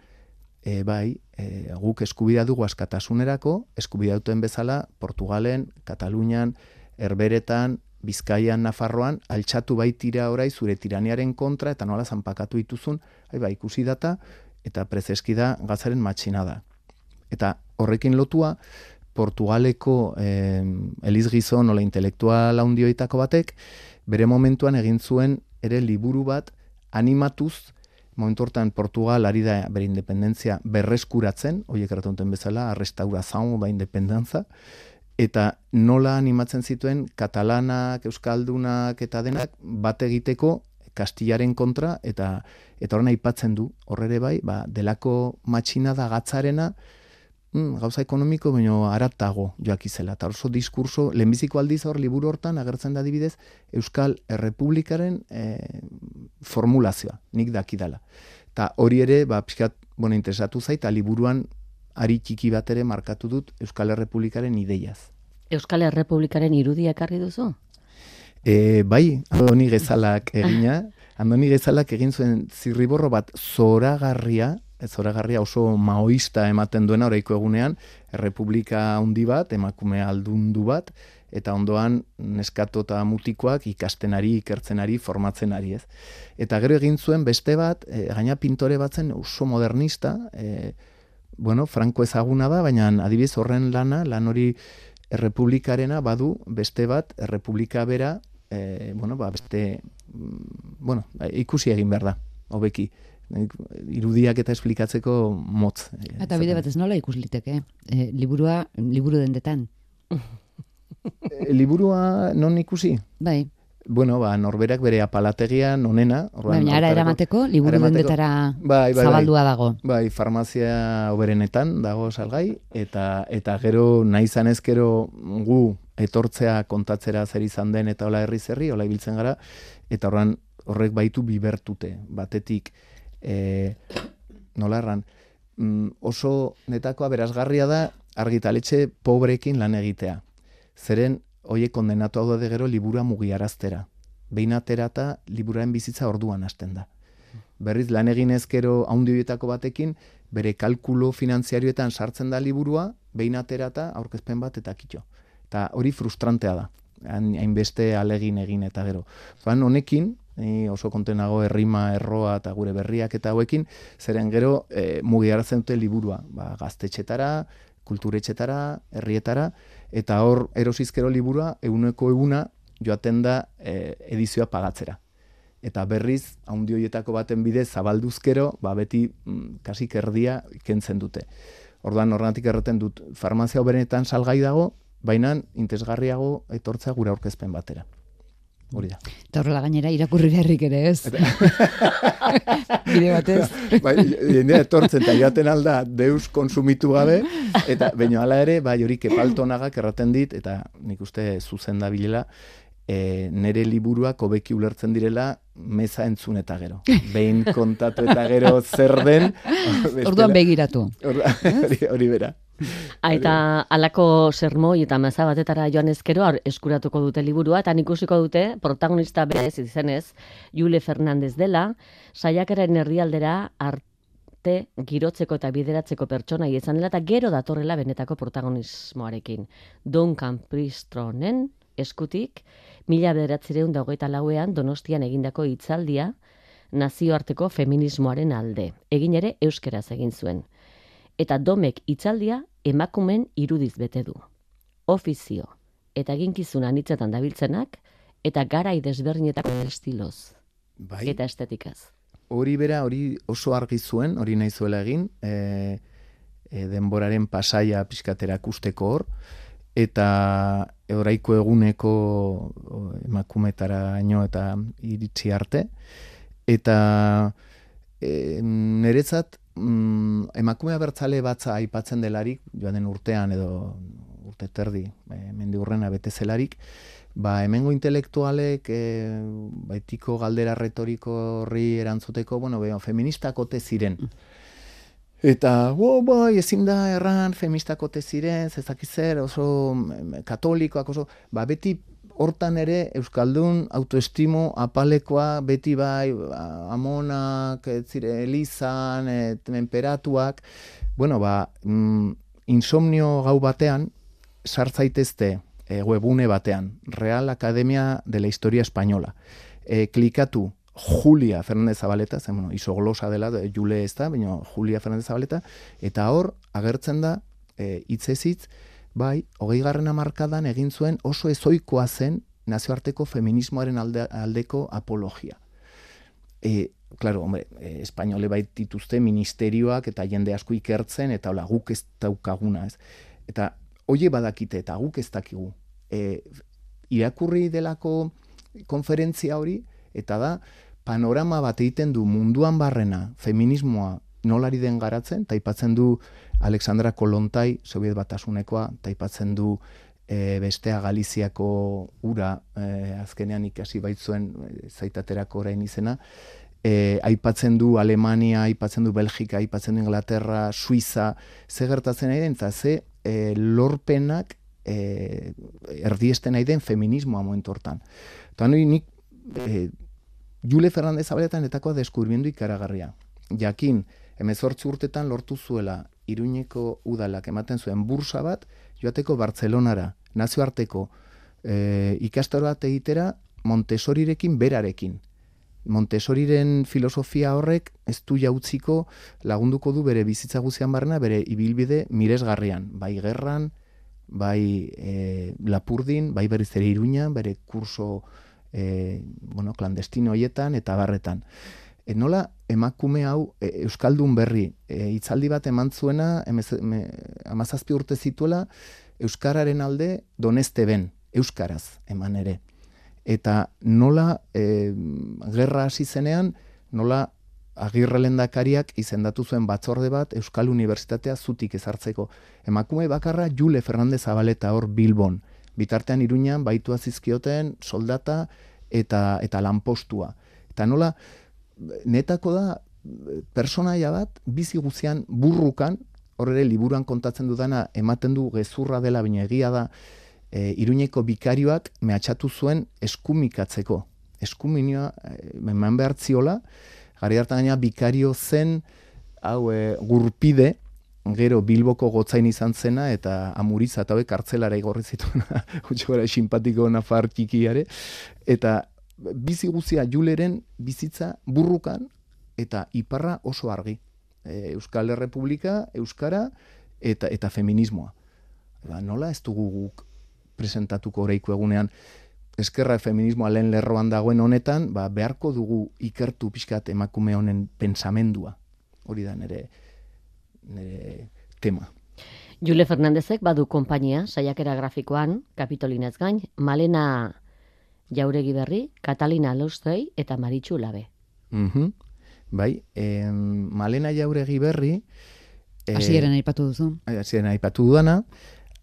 e, bai, e, guk eskubidea dugu askatasunerako, eskubidea duten bezala, Portugalen, Katalunian, Herberetan, Bizkaian, Nafarroan, altxatu baitira orai zure tiraniaren kontra, eta nola zanpakatu dituzun, hai, ba, ikusi data, eta prezeski da gazaren matxina da. Eta horrekin lotua, Portugaleko eh, Eliz Gizon, nola intelektual handioitako batek, bere momentuan egin zuen ere liburu bat animatuz, momentu hortan Portugal ari da bere independentzia berreskuratzen, horiek erratunten bezala, arrestaura zaun ba independentza, eta nola animatzen zituen katalanak, euskaldunak eta denak bat egiteko kastillaren kontra eta eta horren aipatzen du horrere bai, ba, delako matxina da gatzarena mm, gauza ekonomiko baino aratago joak izela. Eta oso diskurso, lehenbiziko aldiz hor liburu hortan agertzen da dibidez Euskal Errepublikaren e, formulazioa, nik dakidala. Eta hori ere, ba, pixkat, bueno, interesatu zaita, liburuan ari txiki bat ere markatu dut Euskal Errepublikaren ideiaz. Euskal Errepublikaren irudia ekarri duzu? E, bai, Andoni Gezalak egina, Andoni Gezalak egin zuen zirriborro bat zoragarria, zoragarria oso maoista ematen duena oraiko egunean, Errepublika handi bat, emakume aldundu bat, eta ondoan neskato eta mutikoak ikastenari, ikertzenari, formatzenari, ez. Eta gero egin zuen beste bat, e, gaina pintore batzen oso modernista, e, bueno, franko ezaguna da, baina adibidez horren lana, lan hori errepublikarena badu beste bat, errepublika bera, e, bueno, ba, beste, mm, bueno, ikusi egin behar da, hobeki irudiak eta esplikatzeko motz. E, eta bide bat ez nola ikusliteke, e, liburua, liburu dendetan. e, liburua non ikusi? Bai bueno, ba, norberak bere apalategia nonena. Baina ara eramateko, liburu dendetara bai, bai, bai, zabaldua dago. Bai, farmazia oberenetan dago salgai, eta eta gero nahi zanez gero gu etortzea kontatzera zer izan den eta hola herri zerri, hola ibiltzen gara, eta horren horrek baitu bibertute, batetik, e, nola erran, mm, oso netakoa berazgarria da argitaletxe pobrekin lan egitea. Zeren hoiek kondenatu hau da gero libura mugiaraztera. Behin aterata liburaren bizitza orduan hasten da. Berriz lan egin ezkero haundioetako batekin, bere kalkulo finanziarioetan sartzen da liburua, behin aterata aurkezpen bat eta kitxo. Eta hori frustrantea da, hainbeste alegin egin eta gero. Zoan honekin, ni oso kontenago errima, erroa eta gure berriak eta hauekin, zeren gero e, mugiarazten dute liburua, ba, gaztetxetara, kulturetxetara, herrietara, eta hor erosizkero liburua eguneko eguna joaten da e, edizioa pagatzera. Eta berriz, haundioietako baten bidez zabalduzkero, ba beti mm, kasik erdia kentzen dute. Orduan horrenatik erreten dut, farmazia oberenetan salgai dago, baina intesgarriago etortzea gure aurkezpen batera hori da. Eta horrela gainera irakurri beharrik ere ez. Bide batez. Bai, jendea etortzen eta joaten alda deus konsumitu gabe, eta baino hala ere, bai hori kepaltonagak erraten dit, eta nik uste zuzen da bilela, e, nere liburuak hobeki ulertzen direla meza entzun eta gero. Behin kontatu eta gero zer den. Orduan begiratu. Hori, hori bera. Aita alako sermoi eta meza batetara joan ezkero eskuratuko dute liburua, eta ikusiko dute protagonista bez izenez, Jule Fernandez dela, saiakaren herrialdera arte girotzeko eta bideratzeko pertsona izan dela, eta gero datorrela benetako protagonismoarekin. Duncan Pristronen eskutik, mila bederatzireun dagoeta lauean donostian egindako hitzaldia nazioarteko feminismoaren alde. Egin ere euskeraz egin zuen eta domek itzaldia emakumen irudiz bete du. Ofizio eta eginkizun anitzetan dabiltzenak eta garai desberdinetako estiloz Bai, eta estetikaz. hori bera, hori oso argi zuen, hori nahi zuela egin, e, e, denboraren pasaia pixkatera usteko hor, eta oraiko eguneko emakumetara eta iritsi arte, eta e, niretzat mm, emakume abertzale batza aipatzen delarik, joan den urtean edo urte terdi, e, mendi urrena bete zelarik, ba, hemengo intelektualek e, baitiko galdera retoriko horri erantzuteko, bueno, beha, feministak ote ziren. Eta, bo, bai, ezin da erran feministak ote ziren, zezaki zer, oso mm, katolikoak, oso, ba, beti hortan ere Euskaldun autoestimo apalekoa beti bai ba, amonak, zire, elizan, e, temperatuak, bueno, ba, mm, insomnio gau batean, sartzaitezte e, webune batean, Real Academia de la Historia Española. E, klikatu Julia Fernández Zabaleta, zen, bueno, isoglosa dela, de, Jule ez da, baina Julia Fernández Zabaleta, eta hor, agertzen da, e, itzezitz, bai, hogei garren amarkadan egin zuen oso ezoikoa zen nazioarteko feminismoaren alde, aldeko apologia. E, claro, hombre, e, espainole bait dituzte ministerioak eta jende asko ikertzen, eta hola, guk ez daukaguna, ez. Eta oie badakite eta guk ez dakigu. E, irakurri delako konferentzia hori, eta da, panorama bat egiten du munduan barrena feminismoa nolari den garatzen, taipatzen du Alexandra Kolontai, Soviet Batasunekoa, taipatzen du e, bestea Galiziako ura, e, azkenean ikasi baitzuen e, zaitaterako orain izena, e, aipatzen du Alemania, aipatzen du Belgika, aipatzen du Inglaterra, Suiza, ze gertatzen nahi den, ze e, lorpenak e, erdiesten nahi den feminismoa momentu hortan. Eta nik e, Jule Fernandez Abeletan etakoa deskurbiendu ikaragarria. Jakin, emezortzi urtetan lortu zuela Iruñeko udalak ematen zuen bursa bat, joateko Bartzelonara, nazioarteko e, ikastaro bat egitera Montesorirekin berarekin. Montesoriren filosofia horrek ez du jautziko lagunduko du bere bizitza guzian barrena, bere ibilbide miresgarrian, bai gerran, bai e, lapurdin, bai berriz ere iruñan, bere kurso e, bueno, klandestino hoietan eta barretan. E, nola emakume hau e, Euskaldun berri e, itzaldi bat eman zuena amazazpi urte zituela Euskararen alde doneste ben, Euskaraz eman ere eta nola e, gerra hasi zenean, nola agirre lendakariak izendatu zuen batzorde bat Euskal Unibertsitatea zutik ezartzeko. Emakume bakarra Jule Fernandez Zabaleta hor Bilbon. Bitartean iruñan baitu azizkioten soldata eta eta lanpostua. Eta nola netako da personaia bat bizi guzian burrukan, hor ere liburuan kontatzen dudana ematen du gezurra dela baina egia da, e, iruñeko bikarioak mehatxatu zuen eskumikatzeko. Eskuminioa, e, eman behar ziola, gari hartan gaina bikario zen, hau, e, gurpide, gero bilboko gotzain izan zena, eta amuriza eta hauek hartzelara igorri zituena, gara simpatiko nafar txikiare, eta bizi guzia juleren bizitza burrukan, eta iparra oso argi. E, Euskal Herrepublika, Euskara, eta eta feminismoa. Ba, nola ez dugu guk presentatuko oraiko egunean eskerra feminismoa lehen lerroan dagoen honetan, ba, beharko dugu ikertu pixkat emakume honen pensamendua. Hori da nere, nere tema. Jule Fernandezek badu konpainia, saiakera grafikoan, kapitolinez gain, Malena Jauregi Berri, Katalina Lostei eta Maritxu Labe. Mm Bai, em, Malena Jauregi Berri... Hasieran eh, aipatu duzu. Hasieran aipatu dudana,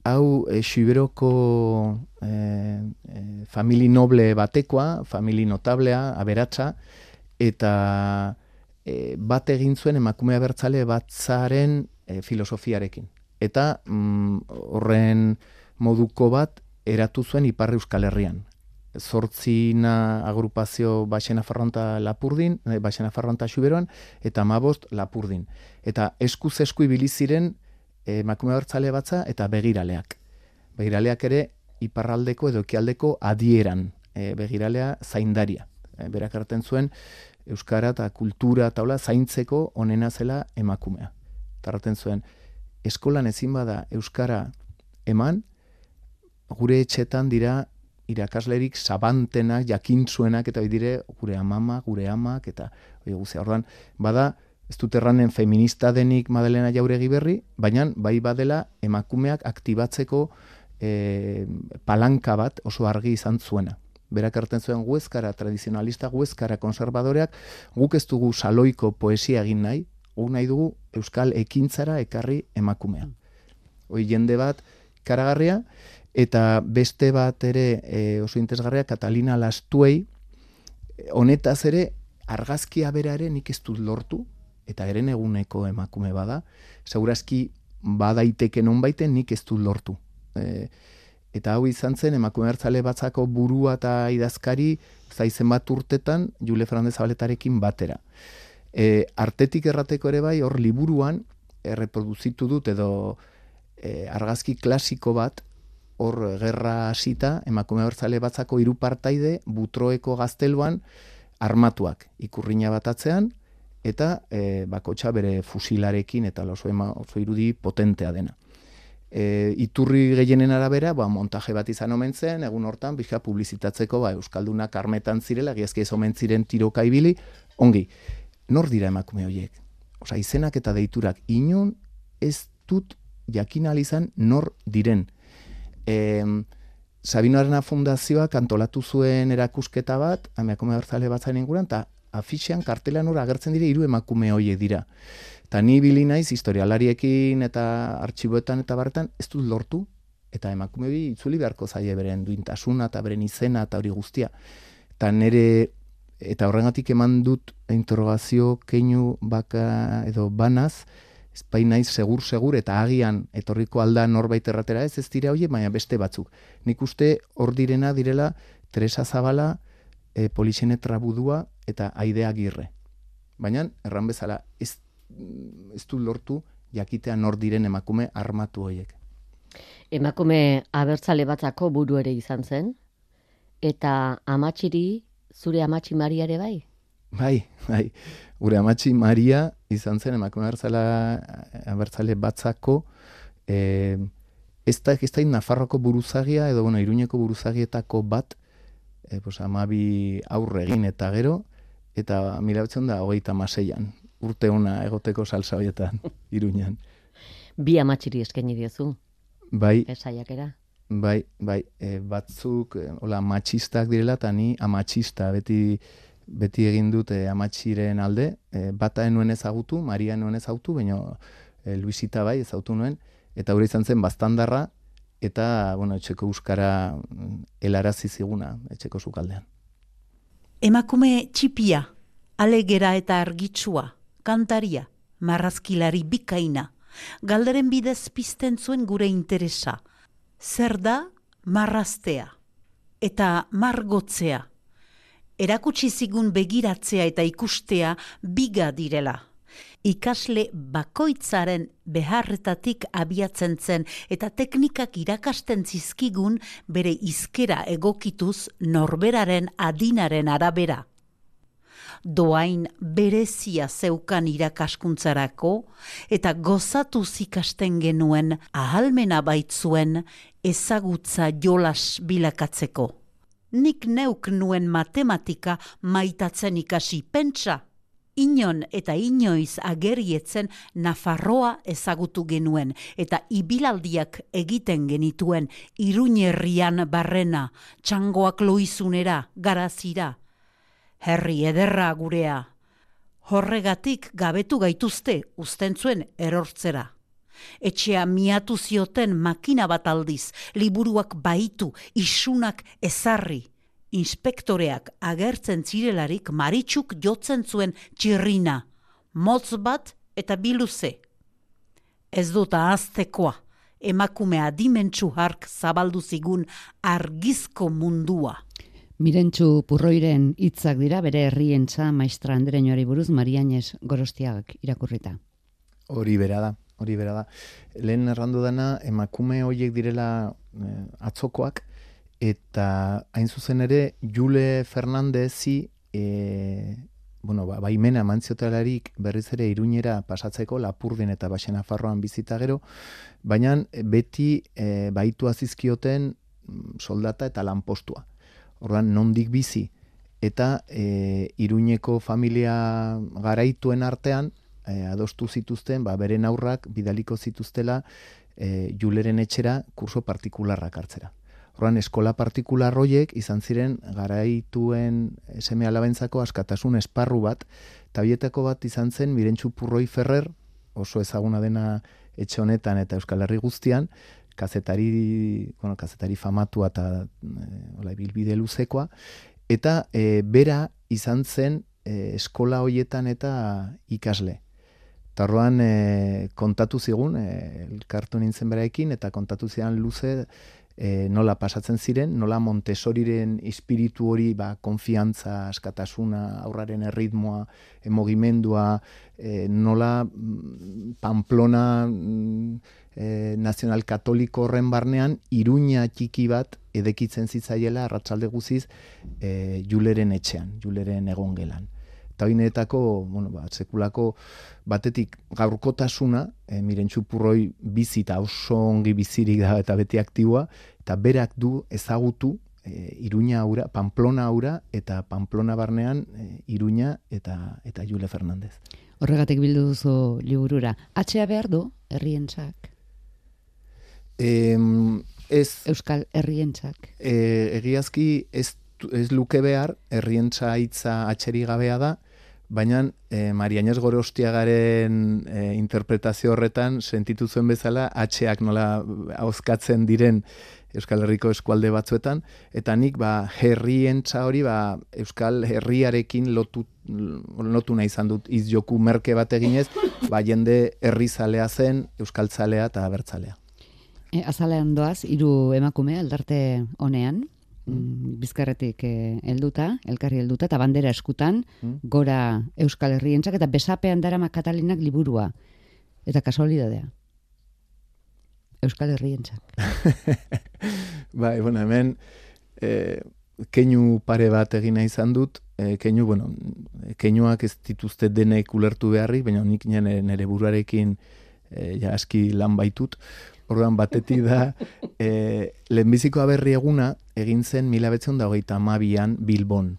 hau e, Xiberoko e, e, famili noble batekoa, famili notablea, aberatsa, eta e, bat egin zuen emakumea bertzale batzaren e, filosofiarekin. Eta mm, horren moduko bat eratu zuen Iparri Euskal Herrian. Zortzina agrupazio Baxena Farronta Lapurdin, Baxena Farronta Xuberoan, eta Mabost Lapurdin. Eta eskuz esku ibili ziren emakume bertzale batza eta begiraleak. Begiraleak ere iparraldeko edo ekialdeko adieran e, begiralea zaindaria. E, berak hartzen zuen euskara eta kultura taula zaintzeko onena zela emakumea. Tarraten zuen eskolan ezin bada euskara eman gure etxetan dira irakaslerik sabantenak, jakintzuenak, eta dire gure amama, gure amak, eta oi, guzea, ordan, bada, ez dut erranen feminista denik Madalena Jauregi berri, baina bai badela emakumeak aktibatzeko e, palanka bat oso argi izan zuena. Berak hartzen zuen guezkara, tradizionalista guezkara, konservadoreak, guk ez dugu saloiko poesia egin nahi, guk nahi dugu euskal ekintzara ekarri emakumea. Hoi jende bat, karagarria, eta beste bat ere e, oso interesgarria Catalina Lastuei honetaz ere argazkia berare nik ez dut lortu eta eren eguneko emakume bada. Segurazki badaiteke nonbaiten nik ez dut lortu. E, eta hau izan zen emakume hartzale batzako burua eta idazkari zaizen bat urtetan Jule Fernandez Abaletarekin batera. E, artetik errateko ere bai hor liburuan erreproduzitu dut edo e, argazki klasiko bat hor gerra hasita emakume bertzale batzako hiru partaide butroeko gazteluan armatuak ikurrina batatzean eta e, bakotxa bere fusilarekin eta oso, ema, oso irudi potentea dena. E, iturri gehienen arabera, ba, montaje bat izan omen zen, egun hortan, bizka publizitatzeko, ba, Euskaldunak armetan zirela, giazki ez omen ziren tiroka ibili, ongi, nor dira emakume horiek? Osa, izenak eta deiturak, inun ez dut jakin izan nor diren e, Sabino Arena Fundazioak antolatu zuen erakusketa bat, emakume bertzale bat zain inguran, eta afixean kartelan hori agertzen dire hiru emakume hoiek dira. Eta ni bili naiz historialariekin eta artxiboetan eta barretan ez dut lortu, eta emakume hori itzuli beharko zaie beren duintasuna eta beren izena eta hori guztia. Eta nire, eta horrengatik eman dut interrogazio keinu baka edo banaz, ez naiz segur segur eta agian etorriko alda norbait erratera? Ez ez dira hoe baina beste batzuk. Nik uste hor direna direla Teresa Zabala e, Polixene Trabudua eta Aidea Girre baina erran bezala ez ez du lortu jakitea nor diren emakume armatu hoiek emakume abertzale batzako buru ere izan zen eta amatxiri zure amatxi Maria ere bai bai bai. Gure amatxi Maria izan zen emakume abertzale batzako e, ez da ez da Nafarroko buruzagia edo bueno, Iruñeko buruzagietako bat e, pues, amabi aurre egin eta gero eta mila da hogeita maseian urte ona egoteko salsa horietan Iruñan. Bi amatxiri eskaini diozu. Bai. Esaiakera Bai, bai, e, batzuk, hola, matxistak direla, eta ni amatxista, beti beti egin dut e, amatxiren alde, e, bata enuen ezagutu, Maria enuen ezagutu, baina e, Luisita bai ezagutu nuen, eta hori izan zen bastandarra, eta, bueno, etxeko euskara mm, helarazi ziguna, etxeko zukaldean. Emakume txipia, alegera eta argitsua, kantaria, marrazkilari bikaina, galderen bidez pizten zuen gure interesa. Zer da marraztea eta margotzea? Erakutsi zigun begiratzea eta ikustea biga direla. Ikasle bakoitzaren beharretatik abiatzen zen eta teknikak irakasten zizkigun bere izkera egokituz norberaren adinaren arabera. Doain berezia zeukan irakaskuntzarako eta gozatu zikasten genuen ahalmena baitzuen ezagutza jolas bilakatzeko nik neuk nuen matematika maitatzen ikasi pentsa. Inon eta inoiz agerietzen Nafarroa ezagutu genuen eta ibilaldiak egiten genituen iruñerrian barrena, txangoak loizunera, garazira. Herri ederra gurea. Horregatik gabetu gaituzte ustentzuen erortzera. Etxea miatu zioten makina bat aldiz, liburuak baitu, isunak ezarri. Inspektoreak agertzen zirelarik maritxuk jotzen zuen txirrina, motz bat eta biluze. Ez dut ahaztekoa, emakume adimentsu hark zabaldu zigun argizko mundua. Mirentxu purroiren hitzak dira bere herrientza maestra Andereñoari buruz Marianes Gorostiak irakurrita. Hori bera da hori bera da. Lehen errandu dena, emakume horiek direla eh, atzokoak, eta hain zuzen ere, Jule Fernandezi, e, bueno, ba, baimena mantziotelarik berriz ere iruñera pasatzeko, lapurdin eta baxena farroan bizita gero, baina beti e, baitu azizkioten mm, soldata eta lanpostua. Orduan, nondik bizi, eta e, iruñeko familia garaituen artean, e, adostu zituzten, ba, beren aurrak bidaliko zituztela e, juleren etxera kurso partikularrak hartzera. Horren, eskola partikular horiek izan ziren garaituen seme alabentzako askatasun esparru bat, eta bat izan zen Mirentxu Purroi Ferrer, oso ezaguna dena etxe honetan eta Euskal Herri guztian, kazetari, bueno, kazetari famatua eta e, bilbide luzekoa, eta e, bera izan zen e, eskola hoietan eta ikasle. Tarroan e, kontatu zigun, e, elkartu nintzen beraekin, eta kontatu zian luze e, nola pasatzen ziren, nola Montessoriren espiritu hori, ba, konfiantza, askatasuna, aurraren erritmoa, emogimendua, e, nola mm, Pamplona mm, e, nazional katoliko horren barnean, iruña txiki bat edekitzen zitzaiela arratsalde guziz e, juleren etxean, juleren egon gelan eta hoinetako, bueno, ba, sekulako batetik gaurkotasuna, e, miren txupurroi bizi eta oso ongi bizirik da eta beti aktiboa, eta berak du ezagutu e, Iruña aura, Pamplona aura, eta Pamplona barnean e, Iruña eta eta Jule Fernandez. Horregatik bildu duzu liburura. Atxea behar du, herrientzak? E, ez... Euskal herrientzak? E, egiazki ez ez luke behar, herrientza hitza atxeri gabea da, baina e, Maria Inez Gorostiagaren e, interpretazio horretan sentitu zuen bezala atxeak nola hauzkatzen diren Euskal Herriko eskualde batzuetan, eta nik ba, herrientza hori ba, Euskal Herriarekin lotu, lotu nahi izan dut. Izjoku merke bat eginez, ba, jende herrizalea zen, Euskaltzalea eta abertzalea. E, azalean doaz, hiru emakume aldarte honean, Mm, bizkarretik eh, helduta, elkarri helduta eta bandera eskutan mm. gora Euskal Herrientzak eta besapean darama Katalinak liburua eta kasualidadea. Euskal Herrientzak. bai, bueno, hemen eh, keinu pare bat egina izan dut, eh, keinu, bueno, keinuak ez dituzte denek ulertu beharri, baina nik nire, nire buruarekin eh, ja aski lan baitut, Orduan batetik da, e, lehenbiziko aberri eguna egin zen mila betzen da hogeita amabian Bilbon.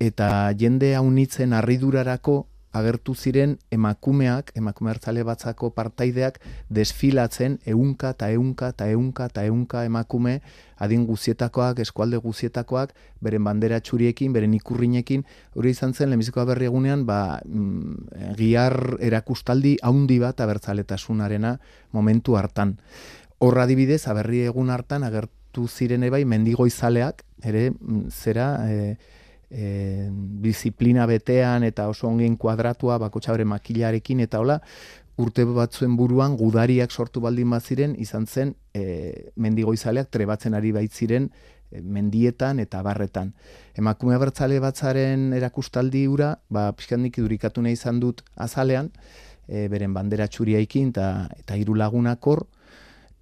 Eta jende haunitzen arridurarako agertu ziren emakumeak, emakume hartzale batzako partaideak desfilatzen eunka eta eunka eta eunka eta eunka emakume adin guzietakoak, eskualde guzietakoak, beren bandera txuriekin, beren ikurrinekin, hori izan zen, lehenbiziko berri egunean, ba, mm, giar erakustaldi haundi bat abertzaletasunarena momentu hartan. Horra adibidez, aberri egun hartan agertu ziren ebai mendigoizaleak, ere, mm, zera, e, e, disiplina betean eta oso ongen kuadratua bakotxa bere makilarekin eta hola, urte batzuen buruan gudariak sortu baldin bat ziren izan zen e, mendigoizaleak trebatzen ari baitziren e, mendietan eta barretan. Emakume bertzale batzaren erakustaldi ura, ba, pixkandik idurikatu nahi izan dut azalean, e, beren bandera txuriaikin eta, eta hiru lagunak hor,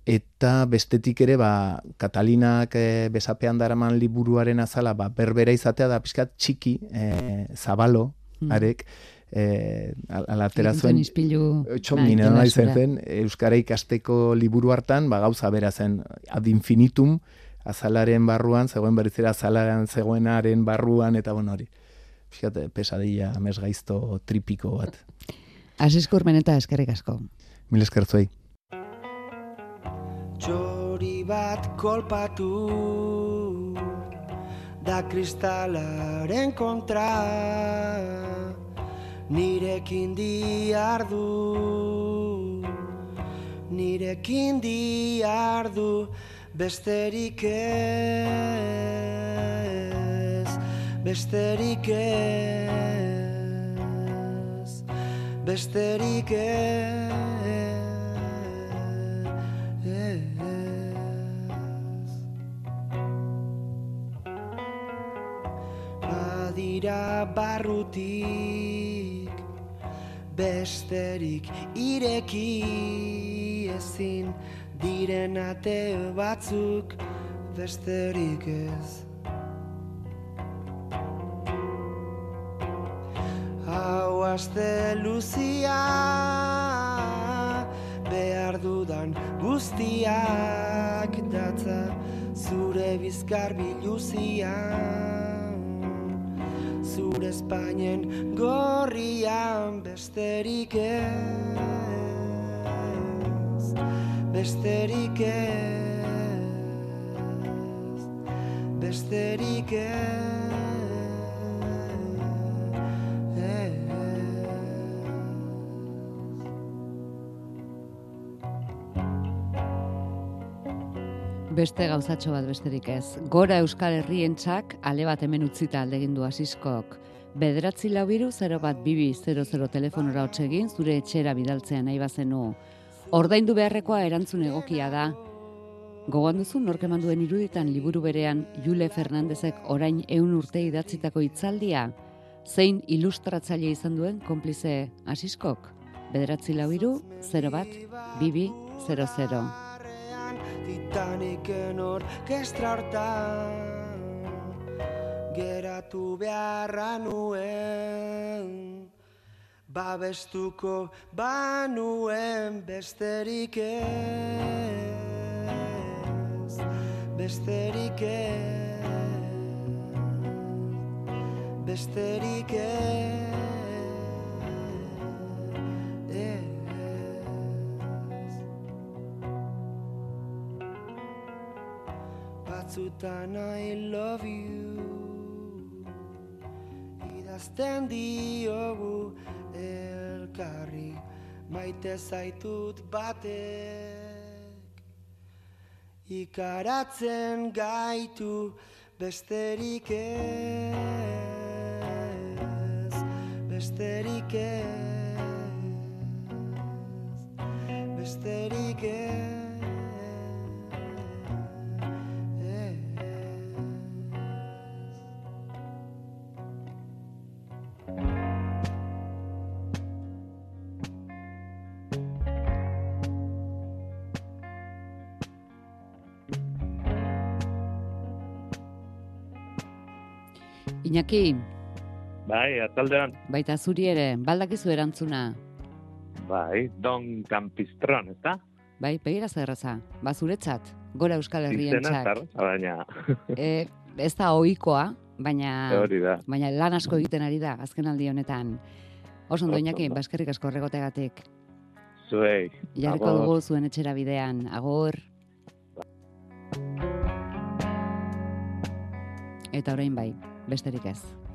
eta bestetik ere ba Katalinak e, besapean daraman liburuaren azala ba berbera izatea da pizkat txiki e, zabalo hmm. arek eh alatera zuen ispilu. txomina bai, zen euskara ikasteko liburu hartan ba gauza bera zen ad infinitum azalaren barruan zegoen berizera azalaren zegoenaren barruan eta bueno hori fíjate pesadilla mes gaizto tripiko bat. Asiskur meneta eskerrik asko. Mil eskertzuei txori bat kolpatu da kristalaren kontra. Nirekin diardu nirekin diardu besterik ez besterik ez besterik ez barrutik besterik ireki ezin diren ate batzuk besterik ez. Hau aste luzia behar dudan guztiak datza zure bizkar biluzian zure Espainen gorrian besterik ez besterik ez besterik ez Beste gauzatxo bat besterik ez. Gora Euskal Herrientzak ale bat hemen utzita aldegin du asiskok. Bederatzi lau biru 0 bat bibi 00 telefonora egin zure etxera bidaltzea nahi bazenu. Ordaindu beharrekoa erantzun egokia da. Gogoan duzu nork eman duen iruditan liburu berean Jule Fernandezek orain eun urte idatzitako hitzaldia zein ilustratzaile izan duen konplize asiskok. Bederatzi lau biru 0 bat bibi 00. Titaniken orkestra hortan Geratu beharra nuen. Babestuko banuen besterik ez Besterik ez Besterik ez batzutan I love you. Idazten diogu elkarri Maite zaitut batek. Ikaratzen gaitu besterik ez Besterik ez Besterik ez Iñaki, Bai, ataldean. baita zuri ere, baldakizu erantzuna. Bai, Don Campistron, ezta? Bai, begira zerraza, bazuretzat, gora Euskal Herrientzat. zarra, baina E, ez da ohikoa, baina da. baina lan asko egiten ari da azken aldi honetan. Oso ondo Iñaki, baskerrik asko horregotegatik. Zuei. Jarriko dugu zuen etxera bidean. Agor. Eta orain bai, besterik ez.